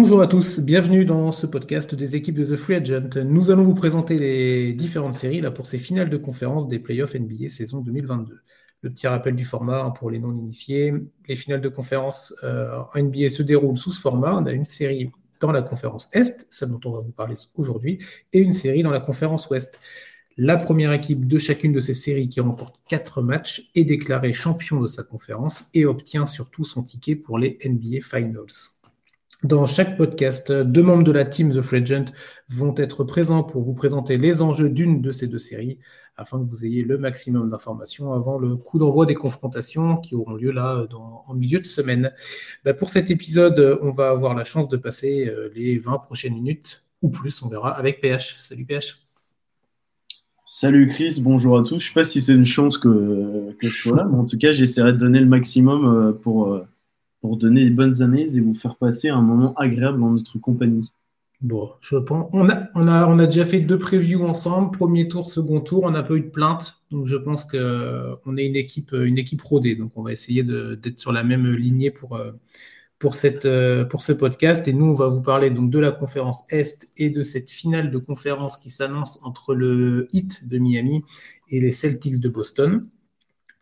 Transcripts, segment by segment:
Bonjour à tous, bienvenue dans ce podcast des équipes de The Free Agent. Nous allons vous présenter les différentes séries là, pour ces finales de conférence des playoffs NBA saison 2022. Le petit rappel du format hein, pour les non-initiés. Les finales de conférence euh, NBA se déroulent sous ce format. On a une série dans la conférence Est, celle dont on va vous parler aujourd'hui, et une série dans la conférence Ouest. La première équipe de chacune de ces séries qui remporte quatre matchs est déclarée champion de sa conférence et obtient surtout son ticket pour les NBA Finals. Dans chaque podcast, deux membres de la team The Fregent vont être présents pour vous présenter les enjeux d'une de ces deux séries afin que vous ayez le maximum d'informations avant le coup d'envoi des confrontations qui auront lieu là dans, en milieu de semaine. Bah, pour cet épisode, on va avoir la chance de passer euh, les 20 prochaines minutes ou plus, on verra, avec PH. Salut PH. Salut Chris, bonjour à tous. Je ne sais pas si c'est une chance que, je sois là, mais en tout cas, j'essaierai de donner le maximum euh, pour euh, pour donner des bonnes années et vous faire passer un moment agréable dans notre compagnie. Bon, je pense. On a, a déjà fait deux previews ensemble, premier tour, second tour. On n'a pas eu de plainte, donc je pense qu'on est une équipe, une équipe rodée. Donc on va essayer d'être sur la même lignée pour, pour, cette, pour ce podcast. Et nous, on va vous parler donc de la conférence Est et de cette finale de conférence qui s'annonce entre le Heat de Miami et les Celtics de Boston.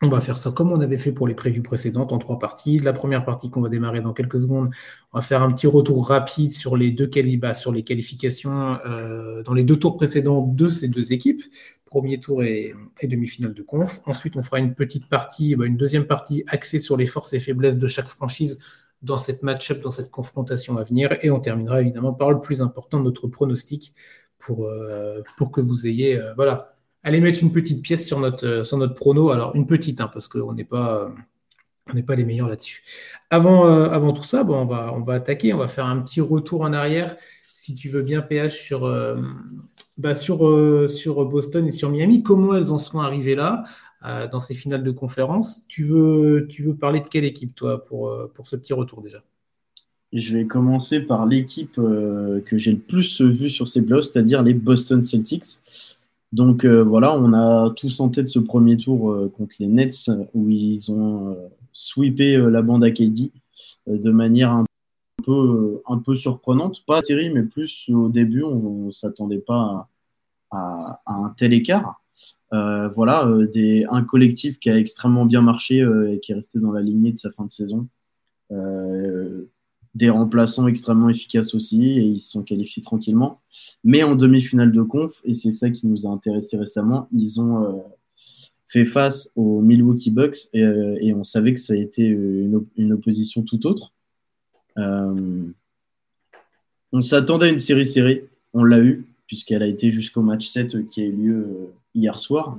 On va faire ça comme on avait fait pour les prévues précédentes en trois parties. La première partie qu'on va démarrer dans quelques secondes, on va faire un petit retour rapide sur les deux calibas, sur les qualifications euh, dans les deux tours précédents de ces deux équipes, premier tour et, demi-finale de conf. Ensuite, on fera une petite partie, bah, une deuxième partie axée sur les forces et faiblesses de chaque franchise dans cette match-up, dans cette confrontation à venir. Et on terminera évidemment par le plus important, notre pronostic, pour, euh, pour que vous ayez euh, voilà, allez mettre une petite pièce sur notre, euh, sur notre prono. Alors, une petite, hein, parce qu'on n'est pas, on n'est pas les meilleurs là-dessus. Avant, euh, avant tout ça, bon, on, va, on va attaquer, on va faire un petit retour en arrière, si tu veux bien, PH, sur, euh, bah, sur, sur Boston et sur Miami. Comment elles en sont arrivées là, dans ces finales de conférence? Tu veux, tu veux parler de quelle équipe, toi, pour, pour ce petit retour déjà? Je vais commencer par l'équipe que j'ai le plus vue sur ces blogs, c'est-à-dire les Boston Celtics. Donc euh, voilà, on a tous en tête ce premier tour euh, contre les Nets où ils ont euh, sweepé la bande à KD de manière un peu, surprenante. Pas série, mais plus au début, on ne s'attendait pas à, un tel écart. voilà, un collectif qui a extrêmement bien marché et qui est resté dans la lignée de sa fin de saison des remplaçants extrêmement efficaces aussi et ils se sont qualifiés tranquillement. Mais en demi-finale de conf, et c'est ça qui nous a intéressé récemment, ils ont euh, fait face aux Milwaukee Bucks euh, et, on savait que ça a été une, opposition tout autre. Euh, on s'attendait à une série serrée, on l'a eu puisqu'elle a été jusqu'au match 7 qui a eu lieu hier soir.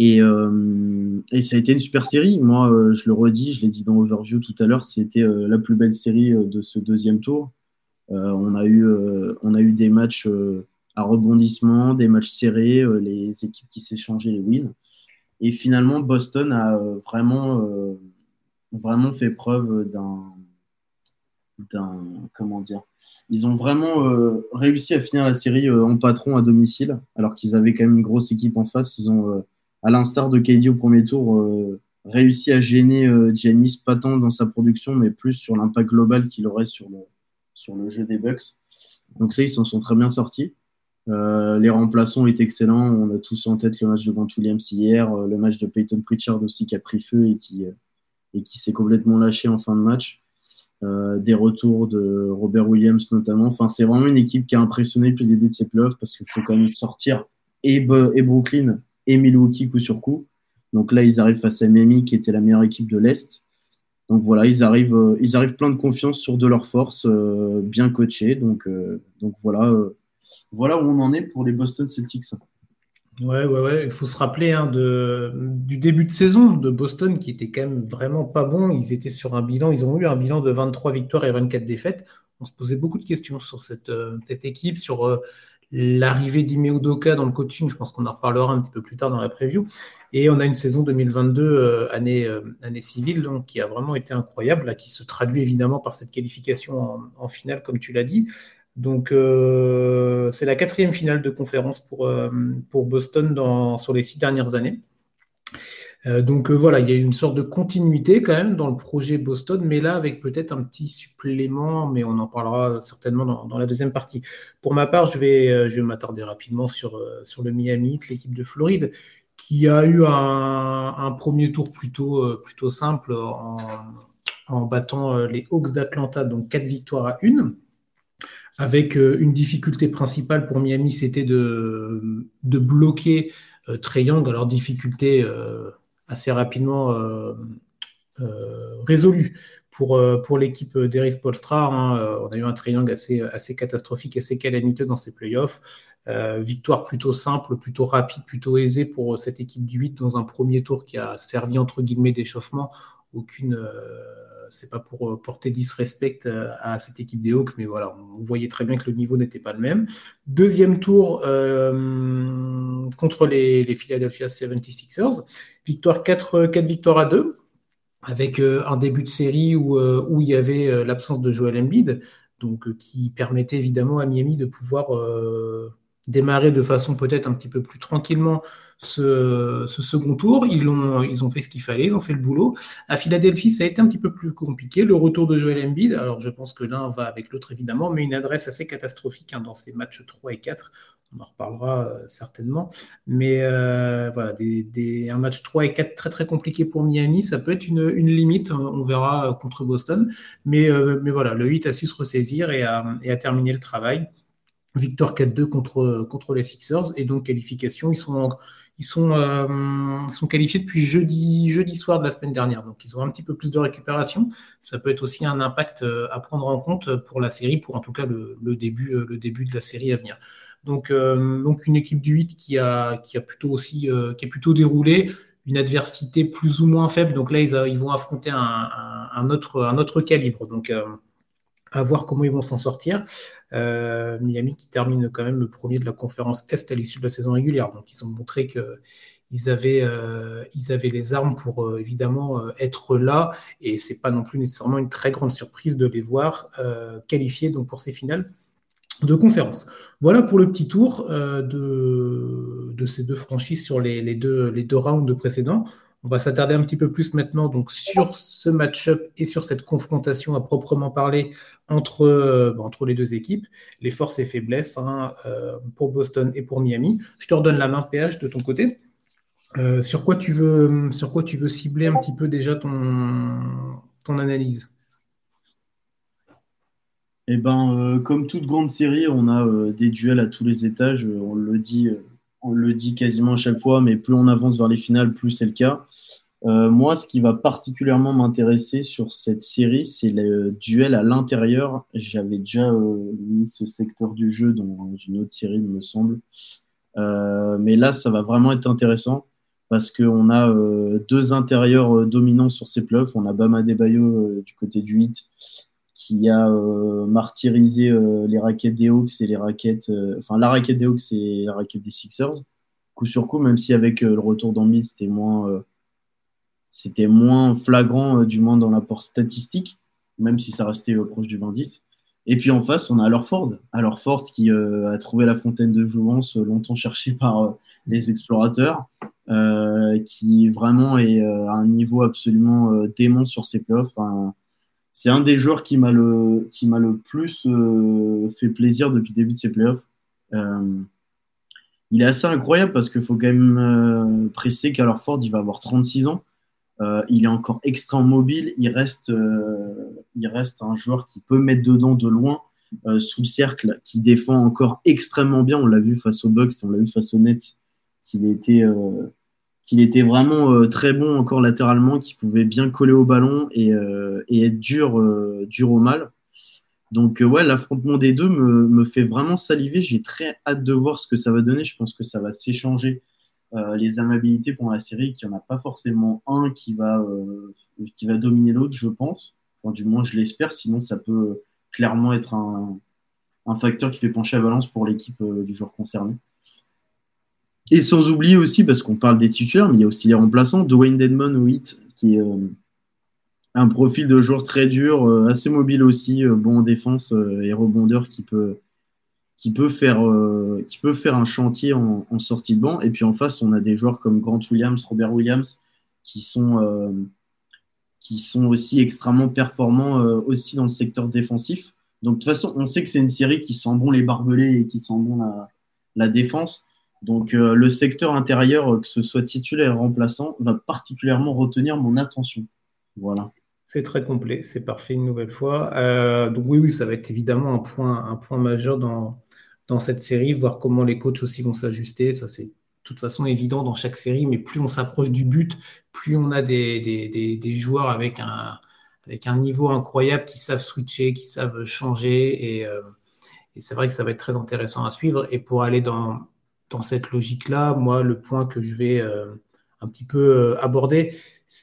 Euh, et, ça a été une super série. Moi, euh, je le redis, je l'ai dit dans Overview tout à l'heure, c'était euh, la plus belle série de ce deuxième tour. on, a eu, on a eu des matchs à rebondissement, des matchs serrés, les équipes qui s'échangeaient les wins. Et finalement, Boston a vraiment, vraiment fait preuve d'un d'un comment dire ils ont vraiment réussi à finir la série en patron à domicile alors qu'ils avaient quand même une grosse équipe en face ils ont à l'instar de KD au premier tour, euh, réussi à gêner euh, Giannis pas tant dans sa production, mais plus sur l'impact global qu'il aurait sur le, jeu des Bucks. Donc ça, ils s'en sont très bien sortis. Euh, les remplaçants étaient excellents. On a tous en tête le match de Grant Williams hier, le match de Peyton Pritchard aussi qui a pris feu et qui, s'est complètement lâché en fin de match. des retours de Robert Williams notamment. Enfin, c'est vraiment une équipe qui a impressionné depuis le début de ces playoffs parce qu'il faut quand même sortir et, et Brooklyn et Milwaukee coup sur coup. Donc là, ils arrivent face à Miami, qui était la meilleure équipe de l'Est. Donc voilà, ils arrivent, euh, ils arrivent plein de confiance sur de leur force, euh, bien coachés. Donc, euh, donc voilà, voilà où on en est pour les Boston Celtics. Ouais, ouais, ouais. Il faut se rappeler hein, de, du début de saison de Boston qui était quand même vraiment pas bon. Ils étaient sur un bilan, ils ont eu un bilan de 23 victoires et 24 défaites. On se posait beaucoup de questions sur cette, cette équipe, sur l'arrivée d'Ime Udoka dans le coaching, je pense qu'on en reparlera un petit peu plus tard dans la preview. Et on a une saison 2022, euh, année, euh, année civile, qui a vraiment été incroyable, qui se traduit évidemment par cette qualification en, finale, comme tu l'as dit. Donc, euh, c'est la quatrième finale de conférence pour, pour Boston dans, sur les six dernières années. Euh, donc euh, voilà, il y a une sorte de continuité quand même dans le projet Boston, mais là avec peut-être un petit supplément, mais on en parlera certainement dans, la deuxième partie. Pour ma part, je vais, euh, je m'attarder rapidement sur, sur le Miami, l'équipe de Floride, qui a eu un, premier tour plutôt, plutôt simple en, en battant les Hawks d'Atlanta, donc quatre victoires à une avec une difficulté principale pour Miami, c'était de, de bloquer euh, Young. Alors, difficulté assez rapidement euh, euh, résolu pour, euh, pour l'équipe d'Eric Polstra. Hein. On a eu un triangle assez, assez catastrophique, assez calamiteux dans ces playoffs. victoire plutôt simple, plutôt rapide, plutôt aisée pour cette équipe du 8 dans un premier tour qui a servi entre guillemets d'échauffement. Aucune, c'est pas pour porter disrespect à cette équipe des Hawks, mais voilà, on voyait très bien que le niveau n'était pas le même. Deuxième tour contre les, Philadelphia 76ers. Victoire 4, 4 victoires à 2, avec euh, un début de série où, euh, il y avait euh, l'absence de Joel Embiid, donc qui permettait évidemment à Miami de pouvoir démarrer de façon peut-être un petit peu plus tranquillement ce, second tour. Ils ont, ils ont fait ce qu'il fallait, ils ont fait le boulot. À Philadelphie, ça a été un petit peu plus compliqué. Le retour de Joel Embiid, alors je pense que l'un va avec l'autre évidemment, mais une adresse assez catastrophique hein, dans ces matchs 3 et 4 on en reparlera euh, certainement. Mais euh, voilà, un match 3 et 4 très très compliqué pour Miami, ça peut être une, limite, on verra euh, contre Boston. Mais, voilà, le 8 a su se ressaisir et a, et terminé le travail. Victoire 4-2 contre, contre les Sixers et donc qualification. Ils sont, ils sont, sont qualifiés depuis jeudi, jeudi soir de la semaine dernière. Donc ils ont un petit peu plus de récupération. Ça peut être aussi un impact à prendre en compte pour la série, pour en tout cas le début, le début de la série à venir. Donc, euh, donc une équipe du 8 qui a, qui a plutôt aussi euh, qui est plutôt déroulé, une adversité plus ou moins faible. Donc là, ils, ils vont affronter un, autre, calibre. Donc, euh, à voir comment ils vont s'en sortir. Miami qui termine quand même le premier de la conférence Est à l'issue de la saison régulière. Donc, ils ont montré que ils avaient, les armes pour évidemment être là. Et c'est pas non plus nécessairement une très grande surprise de les voir qualifiés pour ces finales de conférence. Voilà pour le petit tour euh, de, ces deux franchises sur les, deux, les deux rounds précédents. On va s'attarder un petit peu plus maintenant donc, sur ce match-up et sur cette confrontation à proprement parler entre, euh, entre les deux équipes, les forces et faiblesses hein, euh, pour Boston et pour Miami. Je te redonne la main, PH, de ton côté. sur, quoi tu veux, sur quoi tu veux cibler un petit peu déjà ton, ton analyse? Eh ben, euh, comme toute grande série, on a euh, des duels à tous les étages. Euh, on le dit, on le dit quasiment à chaque fois, mais plus on avance vers les finales, plus c'est le cas. moi, ce qui va particulièrement m'intéresser sur cette série, c'est le duel à l'intérieur. J'avais déjà mis ce secteur du jeu dans une autre série, il me semble. mais là, ça va vraiment être intéressant parce qu'on a deux intérieurs dominants sur ces playoffs. On a Bama Debayo du côté du 8 qui a euh, martyrisé euh, les raquettes des Hawks et les raquettes, euh, enfin la raquette des Hawks et la raquette des Sixers, coup sur coup, même si avec le retour d'Ambi, c'était moins, c'était moins flagrant, du moins dans l'apport statistique, même si ça restait proche du 20-10. Et puis en face, on a Alors Ford, alors Ford qui a trouvé la fontaine de jouvence longtemps cherchée par les explorateurs, qui vraiment est à un niveau absolument démon sur ses playoffs c'est un des joueurs qui m'a le, plus euh, fait plaisir depuis le début de ses playoffs. Euh, il est assez incroyable parce qu'il faut quand même euh, presser qu'alors il va avoir 36 ans. il est encore extrêmement mobile. Il reste, il reste un joueur qui peut mettre dedans de loin, sous le cercle, qui défend encore extrêmement bien. On l'a vu face aux Bucks, on l'a vu face aux Nets, qu'il était qu'il était vraiment euh, très bon encore latéralement, qu'il pouvait bien coller au ballon et, euh, être dur, euh, dur au mal. Donc ouais, l'affrontement des deux me, fait vraiment saliver. J'ai très hâte de voir ce que ça va donner. Je pense que ça va s'échanger les amabilités pour la série, qu'il n'y en a pas forcément un qui va, dominer l'autre, je pense. Enfin, du moins, je l'espère. Sinon, ça peut clairement être un, un facteur qui fait pencher la balance pour l'équipe du joueur concerné. Et sans oublier aussi, parce qu'on parle des titulaires, mais il y a aussi les remplaçants, Dwayne Dedmon hit, qui est euh, un profil de joueur très dur, euh, assez mobile aussi, euh, bon en défense et rebondeur qui peut, qui peut, faire, qui peut faire un chantier en, sortie de banc. Et puis en face, on a des joueurs comme Grant Williams, Robert Williams, qui sont, qui sont aussi extrêmement performants aussi dans le secteur défensif. Donc, de toute façon, on sait que c'est une série qui sent bon les barbelés et qui sent bon la, la défense. Donc, le secteur intérieur, que ce soit titulaire ou remplaçant, va particulièrement retenir mon attention. Voilà. C'est très complet, c'est parfait une nouvelle fois. Euh, donc oui, oui, ça va être évidemment un point, un point majeur dans, dans cette série, voir comment les coachs aussi vont s'ajuster. Ça, c'est de toute façon évident dans chaque série, mais plus on s'approche du but, plus on a des, des, des, joueurs avec un, avec un niveau incroyable qui savent switcher, qui savent changer. Et, euh, et c'est vrai que ça va être très intéressant à suivre. Et pour aller dans, dans cette logique-là, moi, le point que je vais euh, un petit peu aborder,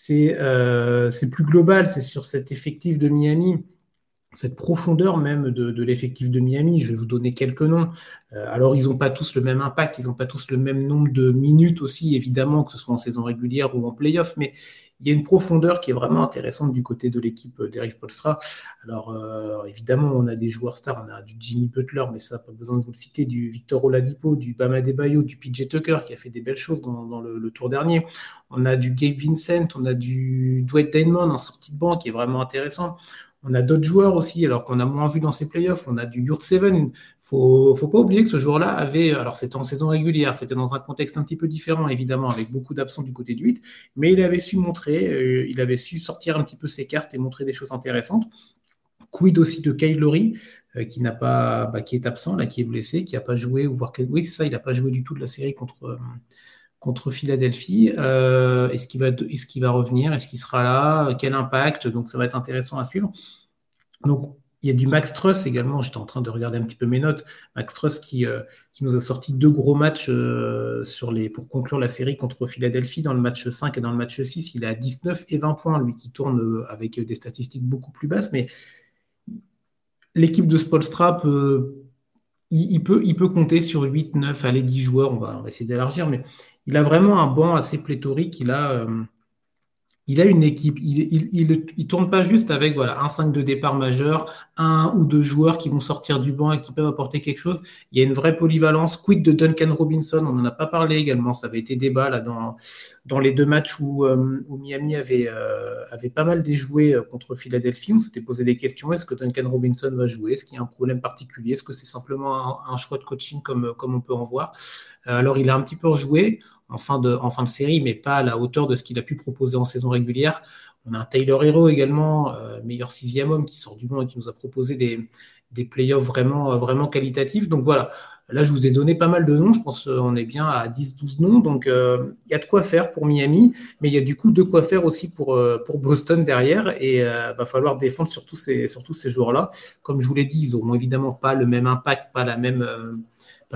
euh, c'est plus global, c'est sur cet effectif de Miami, cette profondeur même de, l'effectif de Miami. Je vais vous donner quelques noms. Euh, alors, ils n'ont pas tous le même impact, ils n'ont pas tous le même nombre de minutes aussi, évidemment, que ce soit en saison régulière ou en playoff, mais il y a une profondeur qui est vraiment intéressante du côté de l'équipe d'Eric Polstra. Alors, euh, évidemment, on a des joueurs stars, on a du Jimmy Butler, mais ça, pas besoin de vous le citer, du Victor Oladipo, du Bama Debayo, du PJ Tucker, qui a fait des belles choses dans, le, tour dernier. On a du Gabe Vincent, on a du Dwight Damon en sortie de banc, qui est vraiment intéressant. On a d'autres joueurs aussi, alors qu'on a moins vu dans ces playoffs. On a du Yurt Seven. Faut, faut pas oublier que ce joueur-là avait, alors c'était en saison régulière, c'était dans un contexte un petit peu différent, évidemment, avec beaucoup d'absents du côté du 8, mais il avait su montrer, euh, il avait su sortir un petit peu ses cartes et montrer des choses intéressantes. Quid aussi de Kyle Lowry, euh, qui n'a pas, bah, qui est absent, là, qui est blessé, qui n'a pas joué, ou oui, c'est ça, il n'a pas joué du tout de la série contre, euh, contre Philadelphie. est-ce qu'il va, est-ce qu'il va revenir Est-ce qu'il sera là Quel impact Donc ça va être intéressant à suivre. Donc il y a du Max Truss également. J'étais en train de regarder un petit peu mes notes. Max Truss qui, euh, qui nous a sorti deux gros matchs euh, sur les, pour conclure la série contre Philadelphie dans le match 5 et dans le match 6. Il a 19 et 20 points, lui qui tourne euh, avec des statistiques beaucoup plus basses. Mais l'équipe de Spolstra peut, il, peut, il peut compter sur 8, 9, allez, 10 joueurs. On va, on va essayer d'élargir. Mais il a vraiment un banc assez pléthorique. Il a il a une équipe. Il ne tourne pas juste avec voilà, un 5 de départ majeur, un ou deux joueurs qui vont sortir du banc et qui peuvent apporter quelque chose. Il y a une vraie polyvalence. Quid de Duncan Robinson, on n'en a pas parlé également. Ça avait été débat là, dans, les deux matchs où, euh, Miami avait, euh, avait pas mal déjoué euh, contre Philadelphie. On s'était posé des questions. Est-ce que Duncan Robinson va jouer? Est-ce qu'il y a un problème particulier? Est-ce que c'est simplement un, choix de coaching comme, comme on peut en voir? Alors, il a un petit peu rejoué en fin, de, en fin de série, mais pas à la hauteur de ce qu'il a pu proposer en saison régulière. On a un Taylor Hero également, euh, meilleur sixième homme, qui sort du banc et qui nous a proposé des, des playoffs vraiment, euh, vraiment qualitatifs. Donc voilà, là je vous ai donné pas mal de noms, je pense qu'on est bien à 10-12 noms, donc euh, il y a de quoi faire pour Miami, mais il y a du coup de quoi faire aussi pour, pour Boston derrière, et il va falloir défendre sur tous ces, ces joueurs-là. Comme je vous l'ai dit, ils n'auront évidemment pas le même impact, pas la même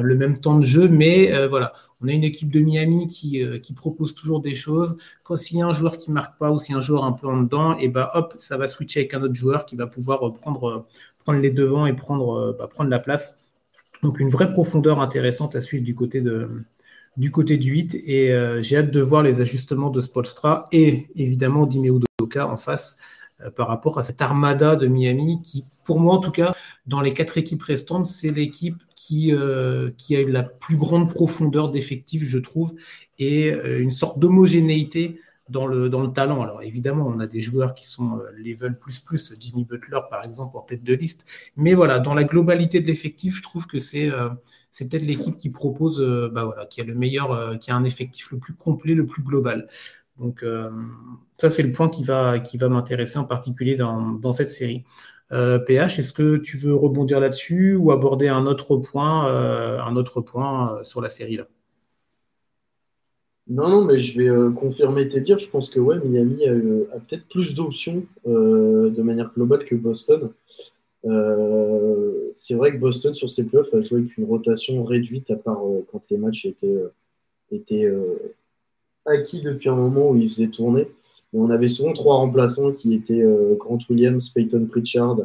le même temps de jeu, mais euh, voilà, on a une équipe de Miami qui, euh, qui propose toujours des choses. Quand s'il y a un joueur qui marque pas ou a un joueur un peu en dedans, et ben hop, ça va switcher avec un autre joueur qui va pouvoir prendre, prendre les devants et prendre, bah, prendre la place. Donc une vraie profondeur intéressante à suivre du côté du côté du 8 et euh, j'ai hâte de voir les ajustements de Spolstra et évidemment d'Imeo en face euh, par rapport à cette armada de Miami qui, pour moi en tout cas, dans les quatre équipes restantes, c'est l'équipe qui, euh, qui a eu la plus grande profondeur d'effectifs, je trouve, et euh, une sorte d'homogénéité dans le, dans le talent. Alors évidemment, on a des joueurs qui sont level plus plus, Jimmy Butler par exemple en tête de liste, mais voilà, dans la globalité de l'effectif, je trouve que c'est c'est peut-être l'équipe qui propose, bah voilà, qui a le meilleur, qui a un effectif le plus complet, le plus global. Donc, euh, ça, c'est le point qui va, qui va m'intéresser en particulier dans, dans cette série. Euh, PH, est-ce que tu veux rebondir là-dessus ou aborder un autre point, euh, un autre point sur la série là? Non, non, mais je vais confirmer tes dires. Je pense que ouais, Miami a, peut-être plus d'options de manière globale que Boston. c'est vrai que Boston, sur ses playoffs, a joué avec une rotation réduite, à part quand les matchs étaient, étaient acquis depuis un moment où il faisait tourner. On avait souvent trois remplaçants qui étaient euh, Grant Williams, Peyton Pritchard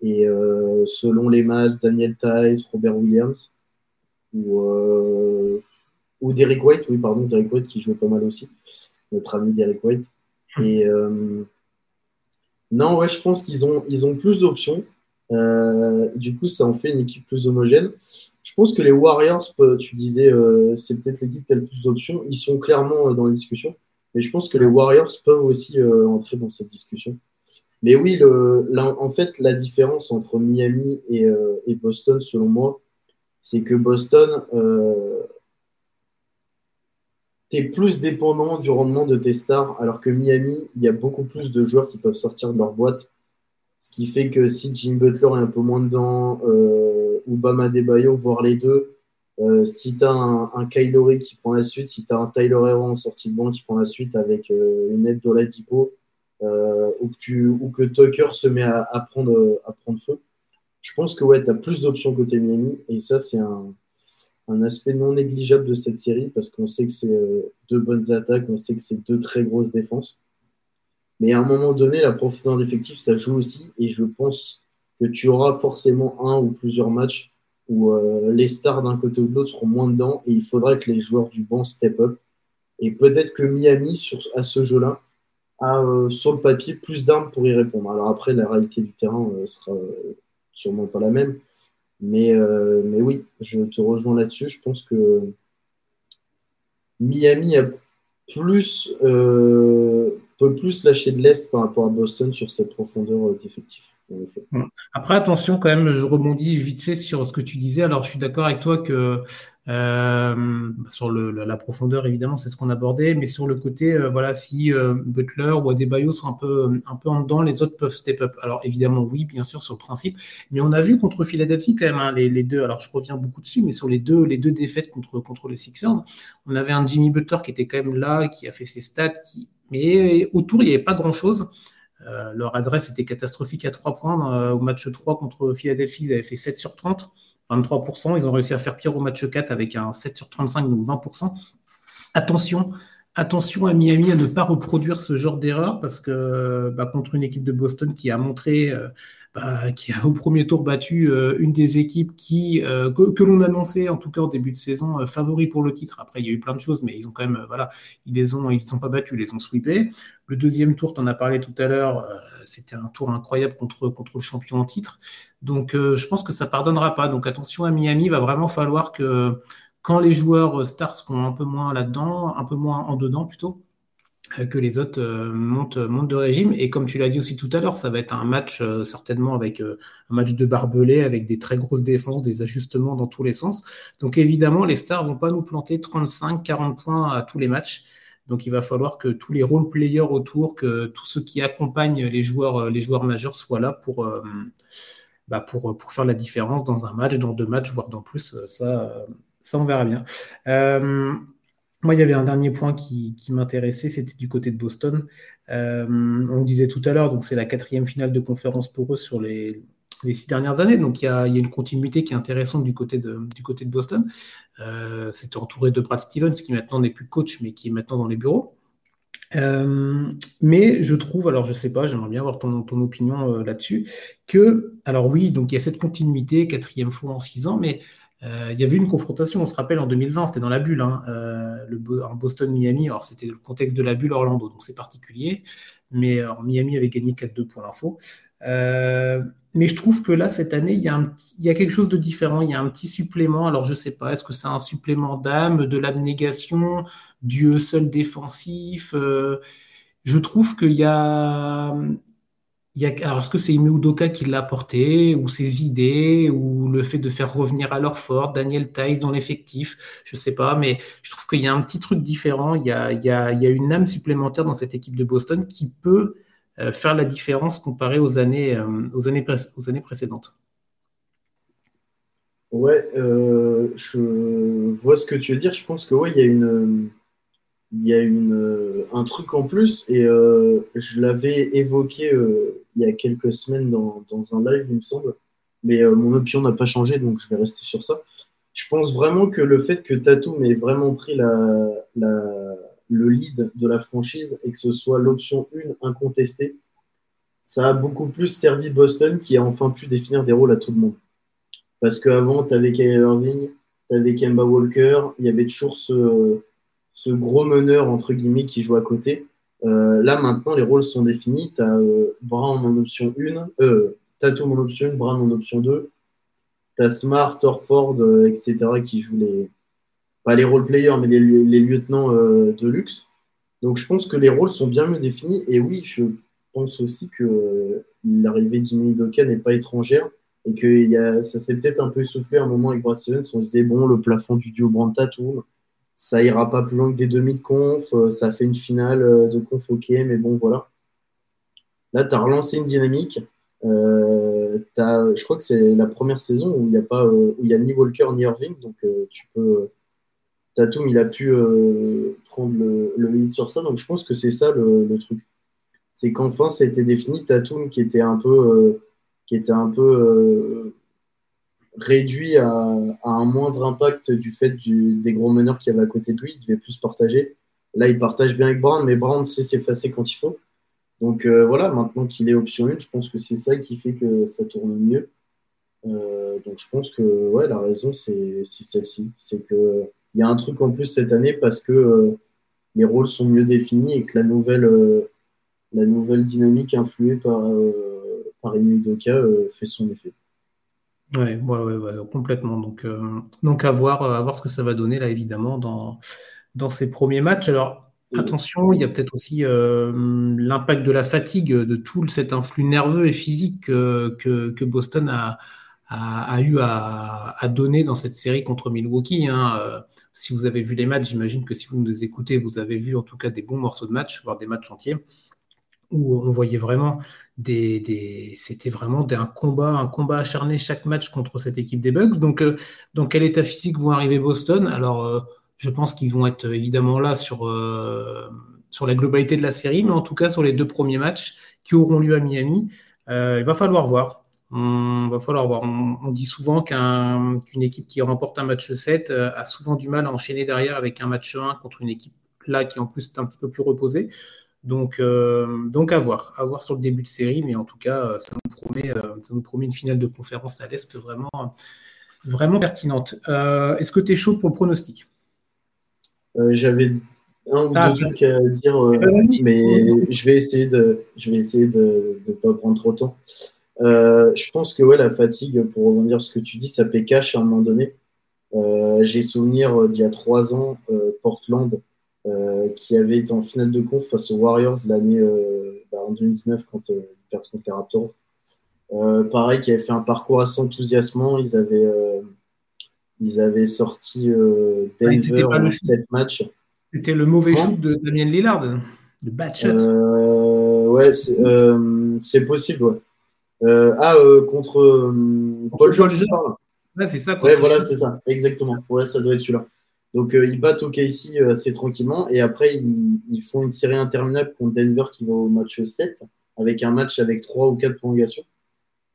et euh, selon les matchs, Daniel Tice, Robert Williams ou, euh, ou Derek White, oui, pardon, Derek White qui jouait pas mal aussi, notre ami Derek White. Et non, ouais, je pense qu'ils ont, ils ont plus d'options. Du coup, ça en fait une équipe plus homogène. Je pense que les Warriors, tu disais, euh, c'est peut-être l'équipe qui a le plus d'options. Ils sont clairement euh, dans les discussions. Mais je pense que les Warriors peuvent aussi entrer dans cette discussion. Mais oui, en fait, la différence entre Miami et, et Boston, selon moi, c'est que Boston, tu es plus dépendant du rendement de tes stars, alors que Miami, il y a beaucoup plus de joueurs qui peuvent sortir de leur boîte. Ce qui fait que si Jim Butler est un peu moins dedans, euh, ou Bama Debayo, voire les deux, euh, si tu as un, un Kylori qui prend la suite, si tu as un Tyler Hero en sortie de banc qui prend la suite avec euh, une aide ou, que tu, ou que Tucker se met à, prendre, à prendre feu, je pense que ouais, tu as plus d'options côté Miami, et ça, c'est un, un aspect non négligeable de cette série parce qu'on sait que c'est euh, deux bonnes attaques, on sait que c'est deux très grosses défenses. Mais à un moment donné, la profondeur d'effectif, ça joue aussi. Et je pense que tu auras forcément un ou plusieurs matchs où euh, les stars d'un côté ou de l'autre seront moins dedans et il faudra que les joueurs du banc step up. Et peut-être que Miami, sur, à ce jeu-là, a euh, sur le papier plus d'armes pour y répondre. Alors après, la réalité du terrain sera sûrement pas la même. Mais, euh, mais oui, je te rejoins là-dessus. Je pense que Miami a plus, euh, peut plus lâcher de l'Est par rapport à Boston sur cette profondeur euh, d'effectif. Après, attention quand même, je rebondis vite fait sur ce que tu disais. Alors, je suis d'accord avec toi que euh, sur le, la profondeur, évidemment, c'est ce qu'on abordait, mais sur le côté, euh, voilà, si Butler ou Adebayo sont un peu, un peu en dedans, les autres peuvent step up. Alors, évidemment, oui, bien sûr, sur le principe, mais on a vu contre Philadelphie quand même hein, les, les, deux. Alors, je reviens beaucoup dessus, mais sur les deux, les deux défaites contre, contre les Sixers, on avait un Jimmy Butler qui était quand même là, qui a fait ses stats, qui... mais autour, il n'y avait pas grand-chose. Euh, leur adresse était catastrophique à 3 points. Euh, au match 3 contre Philadelphie, ils avaient fait 7 sur 30, 23%. Ils ont réussi à faire pire au match 4 avec un 7 sur 35, donc 20%. Attention, attention à Miami à ne pas reproduire ce genre d'erreur parce que bah, contre une équipe de Boston qui a montré euh, bah, qui a au premier tour battu euh, une des équipes qui, euh, que, l'on annonçait en tout cas au début de saison euh, favori pour le titre. Après, il y a eu plein de choses, mais ils ont quand même, voilà, ils les ont, ils sont pas battus, ils les ont sweepés. Le deuxième tour, tu en as parlé tout à l'heure, c'était un tour incroyable contre, contre le champion en titre. Donc, je pense que ça pardonnera pas. Donc, attention à Miami, il va vraiment falloir que quand les joueurs stars seront un peu moins là-dedans, un peu moins en dedans plutôt, euh, que les autres euh, montent, montent, de régime. Et comme tu l'as dit aussi tout à l'heure, ça va être un match euh, certainement avec un match de barbelé, avec des très grosses défenses, des ajustements dans tous les sens. Donc évidemment, les stars vont pas nous planter 35, 40 points à tous les matchs. Donc il va falloir que tous les role players autour, que tous ceux qui accompagnent les joueurs, les joueurs majeurs soient là pour, bah pour, pour faire la différence dans un match, dans deux matchs, voire dans plus. Ça, ça on verra bien. Moi, il y avait un dernier point qui, m'intéressait, c'était du côté de Boston. Euh, on le disait tout à l'heure, donc c'est la quatrième finale de conférence pour eux sur les, six dernières années. Donc il y, a, une continuité qui est intéressante du côté de, Boston. Euh, C'était entouré de Brad Stevens, qui maintenant n'est plus coach, mais qui est maintenant dans les bureaux. Euh, mais je trouve, alors je sais pas, j'aimerais bien avoir ton, opinion là-dessus, que, alors oui, donc il y a cette continuité, quatrième fois en six ans, mais euh, il y avait une confrontation, on se rappelle en 2020, c'était dans la bulle, hein, euh, Boston-Miami. Alors c'était le contexte de la bulle Orlando, donc c'est particulier. Mais Miami avait gagné 4-2 pour l'info. Euh, mais je trouve que là, cette année, il y, il y, a quelque chose de différent. Il y a un petit supplément. Alors je ne sais pas, est-ce que c'est un supplément d'âme, de l'abnégation, du seul défensif Je trouve qu'il y a alors, est-ce que c'est Ime Udoka qui l'a apporté, ou ses idées, ou le fait de faire revenir à leur fort Daniel Tice dans l'effectif? Je ne sais pas, mais je trouve qu'il y a un petit truc différent. Il y a, une âme supplémentaire dans cette équipe de Boston qui peut euh, faire la différence comparée aux années, euh, précédentes. Ouais, euh, je vois ce que tu veux dire. Je pense que ouais, il y a une il y a une, un truc en plus et je l'avais évoqué il y a quelques semaines dans, dans, un live, il me semble. Mais euh, mon opinion n'a pas changé, donc je vais rester sur ça. Je pense vraiment que le fait que Tatum ait vraiment pris la, la, le lead de la franchise et que ce soit l'option 1 incontestée, ça a beaucoup plus servi Boston qui a enfin pu définir des rôles à tout le monde. Parce qu'avant, tu avais Irving, tu avais Kemba Walker, il y avait toujours ce, ce gros meneur, entre guillemets, qui joue à côté. Euh, là, maintenant, les rôles sont définis. Tu as euh, Brown en option 1, euh, Tatum en option 1, Brown en option 2. Tu as Smart, Orford, euh, etc., qui jouent les. Pas les role players, mais les, lieutenants de luxe. Donc je pense que les rôles sont bien mieux définis. Et oui, je pense aussi que l'arrivée d'Imidoka n'est pas étrangère et que ça s'est peut-être un peu essoufflé à un moment avec Brad Stevens. On se disait, bon, le plafond du duo Brand Tatum, ça ira pas plus loin que des demi de conf. Ça fait une finale de conf, ok, mais bon, voilà. Là, tu as relancé une dynamique. Euh, je crois que c'est la première saison où il n'y a pas où ni Walker ni Irving, donc euh, tu peux Tatum il a pu euh, prendre le, lead sur ça, donc je pense que c'est ça le, truc. C'est qu'enfin ça a été défini. Tatum qui était un peu qui était un peu réduit à, un moindre impact du fait des gros meneurs qu'il y avait à côté de lui, il devait plus partager. Là, il partage bien avec Brown, mais Brown sait s'effacer quand il faut. Donc euh, voilà, maintenant qu'il est option 1, je pense que c'est ça qui fait que ça tourne mieux. Euh, donc je pense que ouais, la raison, c'est celle-ci. C'est qu'il y a un truc en plus cette année parce que euh, les rôles sont mieux définis et que la nouvelle, dynamique influée par, par Doka fait son effet. Ouais, ouais, ouais, complètement. Donc, donc à, voir, à voir ce que ça va donner là, évidemment, dans, dans ces premiers matchs. Alors, Attention, il y a peut-être aussi euh, l'impact de la fatigue, de tout cet influx nerveux et physique que, Boston a, eu à, donner dans cette série contre Milwaukee. Hein. Euh, si vous avez vu les matchs, j'imagine que si vous nous écoutez, vous avez vu en tout cas des bons morceaux de match, voire des matchs entiers, où on voyait vraiment des, c'était vraiment un combat, un combat acharné chaque match contre cette équipe des Bucks. Donc, euh, dans quel état physique vont arriver Boston? Alors je pense qu'ils vont être évidemment là sur, euh, la globalité de la série, mais en tout cas sur les deux premiers matchs qui auront lieu à Miami. Euh, il va falloir voir. On, va falloir voir. On, dit souvent qu'une équipe qui remporte un match 7 euh, a souvent du mal à enchaîner derrière avec un match 1 contre une équipe là qui en plus est un petit peu plus reposée. Donc, donc à voir, à voir sur le début de série, mais en tout cas, ça nous promet, ça nous promet une finale de conférence à l'Est vraiment, vraiment pertinente. Est-ce que tu es chaud pour le pronostic? Euh, j'avais un ou ah, deux trucs à dire, euh, mais je vais essayer de, je vais essayer de ne pas prendre trop de temps. Euh, je pense que ouais, la fatigue, pour rebondir sur ce que tu dis, ça cash à un moment donné. J'ai souvenir d'il y a trois ans, Portland, qui avait été en finale de conf face aux Warriors l'année bah, en 2019 quand ils perdent contre les Raptors. pareil, qui avait fait un parcours assez enthousiasmant. Ils avaient ils avaient sorti euh, Denver en 7 matchs. C'était le mauvais shoot de Damien Lillard, le bad shot. Euh, ouais, euh, c'est possible. Ouais. ah, contre Paul George. Ouais, c'est ça. Ouais, voilà, c'est ça, exactement. Ouais, ça doit être celui-là. Donc, ils battent OKC assez tranquillement. Et après, ils, font une série interminable contre Denver qui va au match 7, avec un match avec 3 ou 4 prolongations.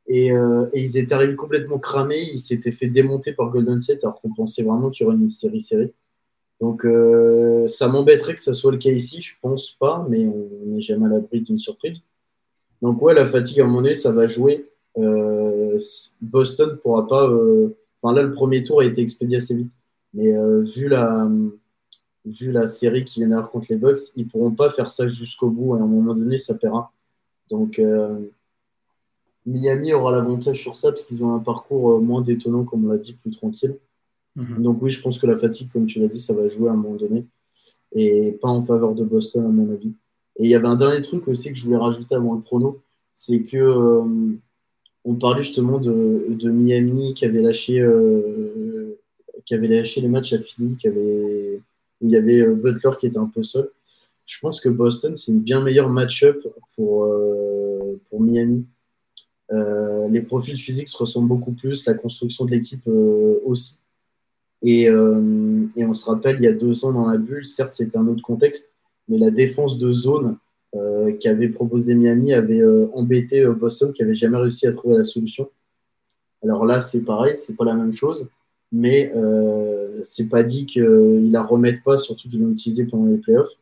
Euh, et, ils étaient arrivés complètement cramés. Ils s'étaient fait démonter par Golden State alors qu'on pensait vraiment qu'il y aurait une série serrée. Donc euh, ça m'embêterait que ça soit le cas ici. Je pense pas, mais on n'est jamais à l'abri d'une surprise. Donc ouais, la fatigue à un moment donné, ça va jouer. Euh, Boston pourra pas. Enfin là, le premier tour a été expédié assez vite. Mais vu la vu la série qui vient d'avoir contre les Bucks, ils pourront pas faire ça jusqu'au bout. Et à un moment donné, ça paiera. Donc Miami aura l'avantage sur ça parce qu'ils ont un parcours euh, moins détonnant, comme on l'a dit, plus tranquille. Mhm. Donc oui, je pense que la fatigue, comme tu l'as dit, ça va jouer à un moment donné. Et pas en faveur de Boston, à mon avis. Et il y avait un dernier truc aussi que je voulais rajouter avant le prono, c'est que euh, on parlait justement de, Miami qui avait lâché euh, qui avait lâché les matchs à Philly, qui où il y avait Butler qui était un peu seul. Je pense que Boston, c'est une bien meilleure match-up pour, pour Miami euh, les profils physiques se ressemblent beaucoup plus, la construction de l'équipe euh, aussi. Euh, et, on se rappelle, il y a deux ans dans la bulle, certes c'était un autre contexte, mais la défense de zone qu'avait proposé Miami avait embêté Boston, qui avait jamais réussi à trouver la solution. Alors là, c'est pareil, c'est pas la même chose, mais c'est pas dit qu'ils la remettent pas, surtout qu'ils l'ont utilisé pendant les playoffs.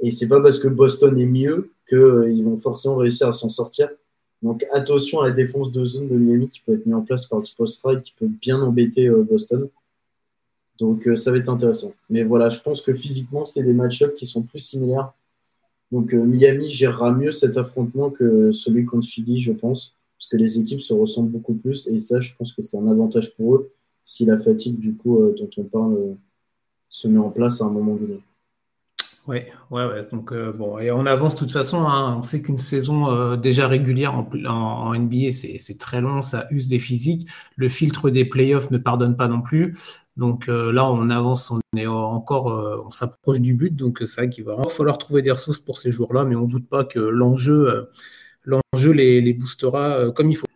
Et c'est pas parce que Boston est mieux qu'ils vont forcément réussir à s'en sortir. Donc attention à la défense de zone de Miami qui peut être mise en place par le Spolstra qui peut bien embêter euh, Boston. Donc euh, ça va être intéressant. Mais voilà, je pense que physiquement, c'est des match-ups qui sont plus similaires. Donc euh, Miami gérera mieux cet affrontement que celui contre Philly, je pense, parce que les équipes se ressemblent beaucoup plus. Et ça, je pense que c'est un avantage pour eux si la fatigue, du coup, dont on parle, se met en place à un moment donné. Ouais, ouais, ouais. Donc, euh, bon, et on avance de toute façon. Hein. on sait qu'une saison euh, déjà régulière en, NBA, c'est très long, ça use des physiques. Le filtre des playoffs ne pardonne pas non plus. Donc euh, là, on avance, on est encore, on s'approche du but. Donc c'est vrai qu'il va falloir trouver des ressources pour ces jours-là, mais on ne doute pas que l'enjeu, l'enjeu les, boostera comme il faut.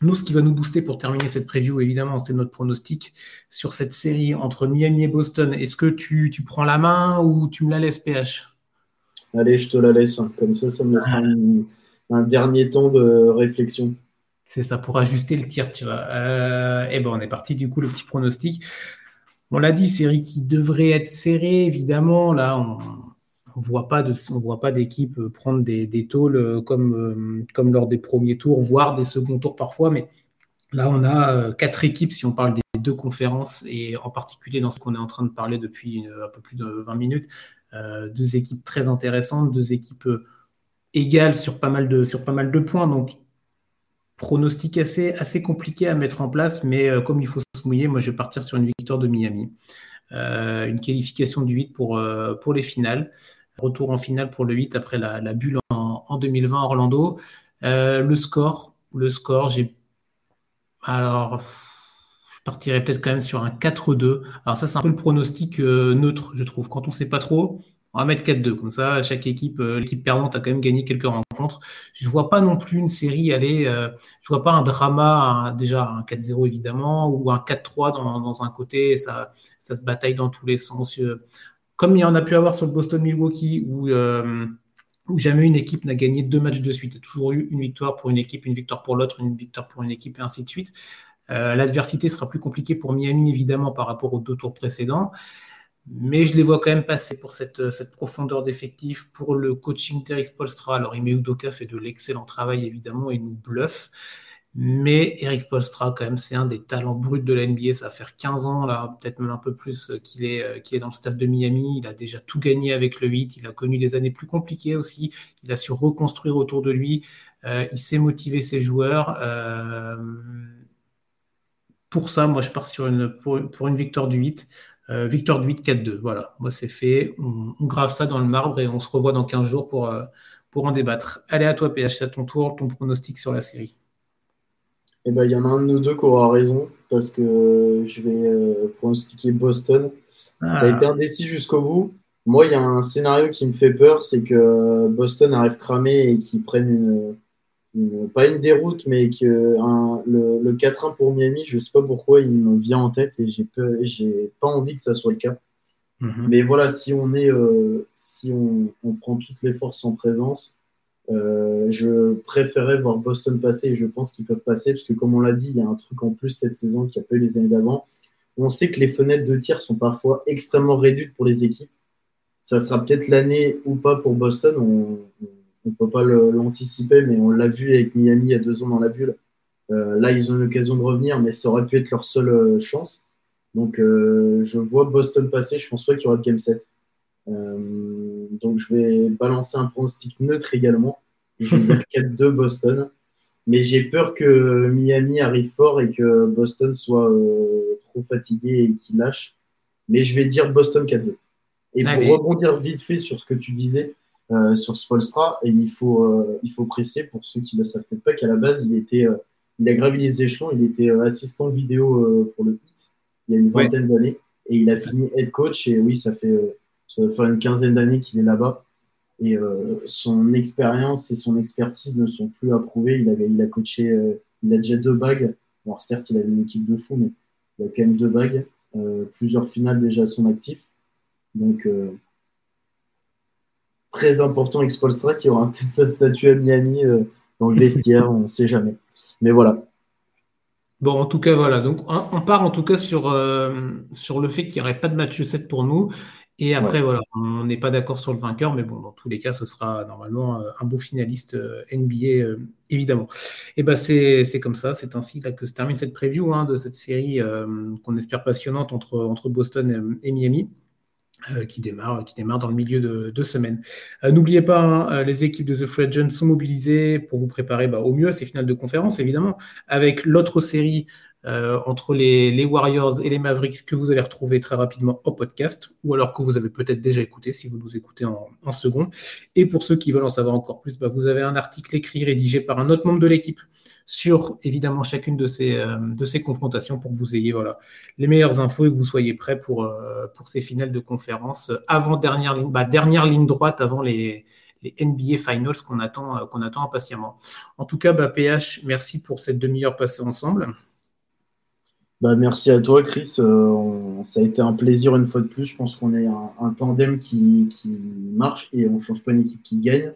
Nous, ce qui va nous booster pour terminer cette preview, évidemment, c'est notre pronostic sur cette série entre Miami et Boston. Est-ce que tu, prends la main ou tu me la laisses, PH Allez, je te la laisse. Hein. Comme ça, ça me laissera un, dernier temps de réflexion. C'est ça, pour ajuster le tir, tu vois. Euh, et eh ben, on est parti, du coup, le petit pronostic. On l'a dit, série qui devrait être serrée, évidemment. Là, on voit pas on voit pas d'équipe euh, prendre des, des tôles euh, comme, euh, comme lors des premiers tours, voire des seconds tours parfois. Mais là, on a quatre équipes si on parle des deux conférences et en particulier dans ce qu'on est en train de parler depuis un peu plus de 20 minutes, deux équipes très intéressantes, deux équipes égales sur pas mal de, sur pas mal de points. Donc, pronostic assez, assez compliqué à mettre en place, mais comme il faut se mouiller, moi je vais partir sur une victoire de Miami. une qualification du 8 pour, pour les finales. Retour en finale pour le 8 après la, bulle en, 2020 à Orlando. Euh, le score, le score, j'ai. Alors, je partirais peut-être quand même sur un 4-2. Alors, ça, c'est un peu le pronostic euh, neutre, je trouve. Quand on ne sait pas trop, on va mettre 4-2. Comme ça, chaque équipe, euh, l'équipe perdante a quand même gagné quelques rencontres. Je ne vois pas non plus une série aller. je ne vois pas un drama, déjà un 4-0 évidemment, ou un 4-3 dans, un côté. Ça, ça se bataille dans tous les sens comme il y en a pu avoir sur le Boston-Milwaukee, euh, où jamais une équipe n'a gagné deux matchs de suite. Il y a toujours eu une victoire pour une équipe, une victoire pour l'autre, une victoire pour une équipe, et ainsi de suite. Euh, l'adversité sera plus compliquée pour Miami, évidemment, par rapport aux deux tours précédents. Mais je les vois quand même passer pour cette, cette profondeur d'effectif, pour le coaching Terry Spolstra. Alors, Ime Udoka fait de l'excellent travail, évidemment, et nous bluffe. Mais Eric Spolstra, quand même, c'est un des talents bruts de la NBA. Ça va faire 15 ans, là, peut-être même un peu plus, euh, qu'il est, euh, est dans le staff de Miami. Il a déjà tout gagné avec le 8. Il a connu des années plus compliquées aussi. Il a su reconstruire autour de lui. Euh, il sait motiver ses joueurs. pour ça, moi, je pars sur une, pour, une victoire du 8. victoire du 8, 4-2. Voilà, moi, c'est fait. On, grave ça dans le marbre et on se revoit dans 15 jours pour, pour en débattre. Allez, à toi, PH, à ton tour, ton pronostic sur la série. Eh ben, il y en a un de nous deux qui aura raison parce que je vais euh, pronostiquer Boston. Ça a été ah. indécis jusqu'au bout. Moi, il y a un scénario qui me fait peur, c'est que Boston arrive cramé et qu'ils prennent une, pas une déroute, mais que le, 4-1 pour Miami, je ne sais pas pourquoi il me vient en tête et j'ai j'ai pas envie que ça soit le cas. Mhm. Mais voilà, si on est, euh, si on, on, prend toutes les forces en présence, euh, je préférais voir Boston passer et je pense qu'ils peuvent passer parce que, comme on l'a dit, il y a un truc en plus cette saison qui a pas eu les années d'avant. On sait que les fenêtres de tir sont parfois extrêmement réduites pour les équipes. Ça sera peut-être l'année ou pas pour Boston. On ne peut pas l'anticiper, mais on l'a vu avec Miami il y a deux ans dans la bulle. Euh, là, ils ont l'occasion de revenir, mais ça aurait pu être leur seule euh, chance. Donc, je vois Boston passer. Je pense pas qu'il y aura de game 7. Euh, donc je vais balancer un pronostic neutre également. Je vais faire 4-2 Boston. Mais j'ai peur que Miami arrive fort et que Boston soit euh, trop fatigué et qu'il lâche. Mais je vais dire Boston 4-2. Et pour rebondir vite fait sur ce que tu disais euh, sur Spolstra, et il, faut, il faut presser pour ceux qui ne le savent peut-être pas qu'à la base, il, était, il a gravi les échelons, il était assistant vidéo pour le HIT il y a une vingtaine d'années. Et il a fini head coach. Et oui, ça fait ça va faire une quinzaine d'années qu'il est là-bas. Et euh, son expérience et son expertise ne sont plus à prouver. Il, il a coaché, euh, il a déjà deux bagues. Alors certes, il avait une équipe de fou, mais il a quand même deux bagues. Euh, plusieurs finales déjà à son actif. Donc, très important Expolstra qui aura sa statue à Miami dans le vestiaire, on ne sait jamais. Mais voilà. Bon, en tout cas, voilà. Donc, on, part en tout cas sur, sur le fait qu'il n'y aurait pas de match 7 pour nous. Et après, voilà, on n'est pas d'accord sur le vainqueur, mais bon, dans tous les cas, ce sera normalement euh, un beau finaliste euh, NBA, euh, évidemment. Et ben c'est comme ça, c'est ainsi là, que se termine cette preview hein, de cette série qu'on espère passionnante entre, entre Boston et, Miami. qui, démarre, qui démarre dans le milieu de, deux semaine. N'oubliez pas, hein, les équipes de The Free Agent sont mobilisées pour vous préparer bah, au mieux à ces finales de conférence, évidemment, avec l'autre série euh, entre les, Warriors et les Mavericks que vous allez retrouver très rapidement au podcast, ou alors que vous avez peut-être déjà écouté si vous nous écoutez en, second. Et pour ceux qui veulent en savoir encore plus, bah, vous avez un article écrit rédigé par un autre membre de l'équipe sur évidemment chacune de ces, euh, de ces confrontations pour que vous ayez voilà, les meilleures infos et que vous soyez prêts pour, euh, pour ces finales de conférence avant dernière ligne, bah, dernière ligne droite avant les, les NBA Finals qu'on attend, qu'on attend impatiemment. En tout cas, bah, PH, merci pour cette demi-heure passée ensemble. Bah, merci à toi, Chris. Euh, ça a été un plaisir une fois de plus. Je pense qu'on est un, tandem qui, marche et on ne change pas une équipe qui gagne.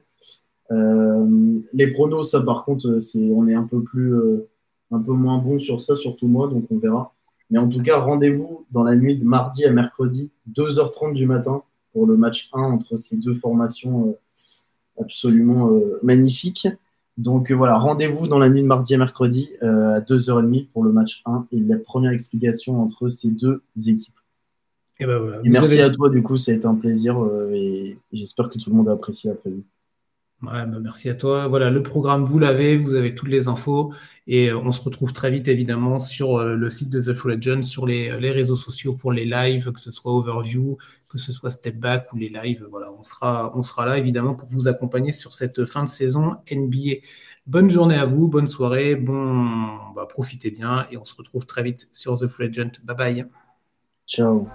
Euh, les pronos, ça par contre, c'est, on est un peu plus, euh, un peu moins bon sur ça, surtout moi, donc on verra. Mais en tout cas, rendez-vous dans la nuit de mardi à mercredi, 2h30 du matin, pour le match 1 entre ces deux formations absolument magnifiques. Donc euh, voilà, rendez-vous dans la nuit de mardi et mercredi euh, à 2h30 pour le match 1 et la première explication entre ces deux équipes. Et, ben merci à toi, du coup, ça a été un plaisir euh, et j'espère que tout le monde a apprécié la prévue. Bah, merci à toi. Voilà, le programme, vous l'avez, vous avez toutes les infos et on se retrouve très vite évidemment sur le site de The Full Legend, sur les, les, réseaux sociaux pour les lives, que ce soit Overview, que ce soit Step Back ou les lives. Voilà, on sera, on sera là évidemment pour vous accompagner sur cette fin de saison NBA. Bonne journée à vous, bonne soirée, bon, bah, profitez bien et on se retrouve très vite sur The Free Agent. Bye bye. Ciao.